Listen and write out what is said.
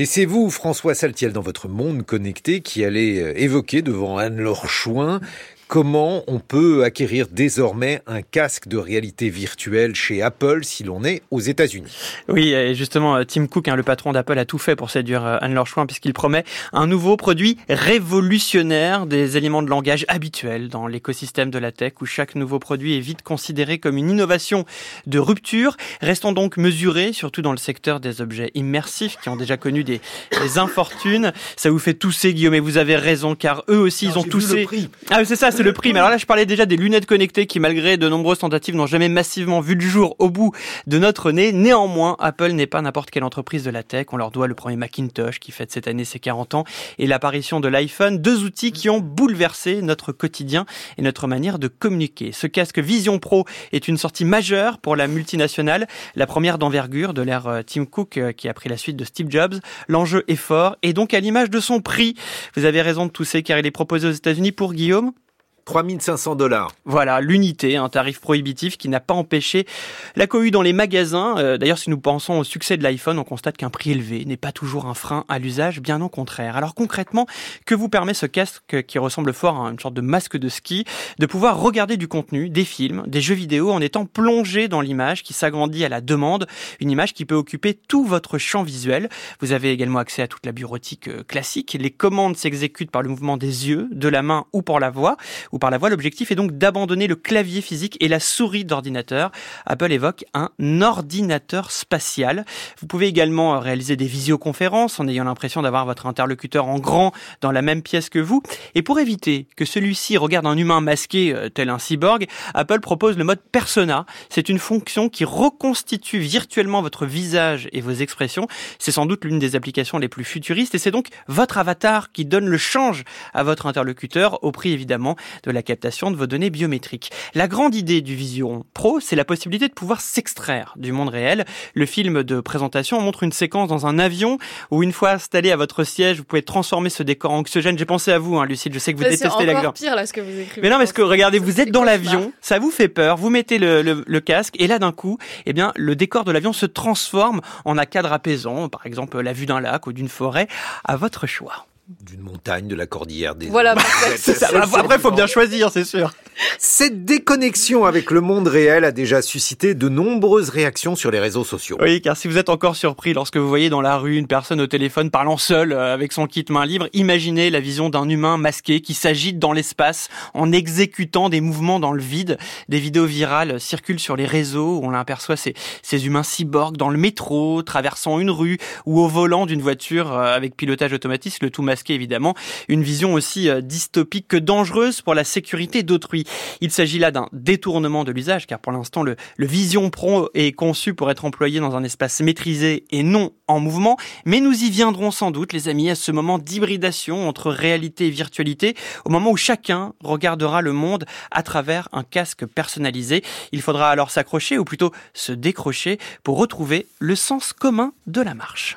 Et c'est vous, François Saltiel, dans votre monde connecté, qui allez euh, évoquer devant Anne-Laure Chouin Comment on peut acquérir désormais un casque de réalité virtuelle chez Apple si l'on est aux États-Unis? Oui, et justement, euh, Tim Cook, hein, le patron d'Apple, a tout fait pour séduire euh, Anne-Laure Chouin puisqu'il promet un nouveau produit révolutionnaire des éléments de langage habituels dans l'écosystème de la tech où chaque nouveau produit est vite considéré comme une innovation de rupture. Restons donc mesurés, surtout dans le secteur des objets immersifs qui ont déjà connu des, infortunes. Ça vous fait tousser, Guillaume, et vous avez raison, car eux aussi, ils ont toussé. Ah, c'est ça, c'est le prix. Mais alors là, je parlais déjà des lunettes connectées qui, malgré de nombreuses tentatives, n'ont jamais massivement vu le jour au bout de notre nez. Néanmoins, Apple n'est pas n'importe quelle entreprise de la tech. On leur doit le premier Macintosh qui fête cette année ses 40 ans et l'apparition de l'iPhone, deux outils qui ont bouleversé notre quotidien et notre manière de communiquer. Ce casque Vision Pro est une sortie majeure pour la multinationale, la première d'envergure de l'ère euh, Tim Cook euh, qui a pris la suite de Steve Jobs. L'enjeu est fort et donc à l'image de son prix. Vous avez raison de tousser car il est proposé aux États-Unis pour Guillaume 3500 dollars. Voilà, l'unité, un tarif prohibitif qui n'a pas empêché la cohue dans les magasins. Euh, d'ailleurs, si nous pensons au succès de l'iPhone, on constate qu'un prix élevé n'est pas toujours un frein à l'usage, bien au contraire. Alors concrètement, que vous permet ce casque qui ressemble fort à une sorte de masque de ski, de pouvoir regarder du contenu, des films, des jeux vidéo en étant plongé dans l'image qui s'agrandit à la demande, une image qui peut occuper tout votre champ visuel. Vous avez également accès à toute la bureautique euh, classique. Les commandes s'exécutent par le mouvement des yeux, de la main ou par la voix par la voix. L'objectif est donc d'abandonner le clavier physique et la souris d'ordinateur. Apple évoque un ordinateur spatial. Vous pouvez également réaliser des visioconférences en ayant l'impression d'avoir votre interlocuteur en grand dans la même pièce que vous. Et pour éviter que celui-ci regarde un humain masqué euh, tel un cyborg, Apple propose le mode persona. C'est une fonction qui reconstitue virtuellement votre visage et vos expressions. C'est sans doute l'une des applications les plus futuristes et c'est donc votre avatar qui donne le change à votre interlocuteur au prix évidemment de de la captation de vos données biométriques. La grande idée du Vision Pro, c'est la possibilité de pouvoir s'extraire du monde réel. Le film de présentation montre une séquence dans un avion où une fois installé à votre siège, vous pouvez transformer ce décor en oxygène. J'ai pensé à vous, hein, Lucille. Je sais que vous détestez la C'est pire là ce que vous écrivez. Mais non, parce que regardez, vous êtes dans l'avion, ça vous fait peur, vous mettez le, le, casque et là d'un coup, eh bien, le décor de l'avion se transforme en un cadre apaisant, par exemple la vue d'un lac ou d'une forêt, à votre choix d'une montagne, de la cordillère des Voilà, Après, il faut bien choisir, c'est sûr. Cette déconnexion avec le monde réel a déjà suscité de nombreuses réactions sur les réseaux sociaux. Oui, car si vous êtes encore surpris lorsque vous voyez dans la rue une personne au téléphone parlant seule euh, avec son kit main libre, imaginez la vision d'un humain masqué qui s'agite dans l'espace en exécutant des mouvements dans le vide. Des vidéos virales circulent sur les réseaux où on aperçoit ces, ces humains cyborgs dans le métro, traversant une rue ou au volant d'une voiture euh, avec pilotage automatique, le tout masqué évidemment. Une vision aussi euh, dystopique que dangereuse pour la sécurité d'autrui. Il s'agit là d'un détournement de l'usage, car pour l'instant, le, Vision Pro est conçu pour être employé dans un espace maîtrisé et non en mouvement. Mais nous y viendrons sans doute, les amis, à ce moment d'hybridation entre réalité et virtualité, au moment où chacun regardera le monde à travers un casque personnalisé. Il faudra alors s'accrocher, ou plutôt se décrocher, pour retrouver le sens commun de la marche.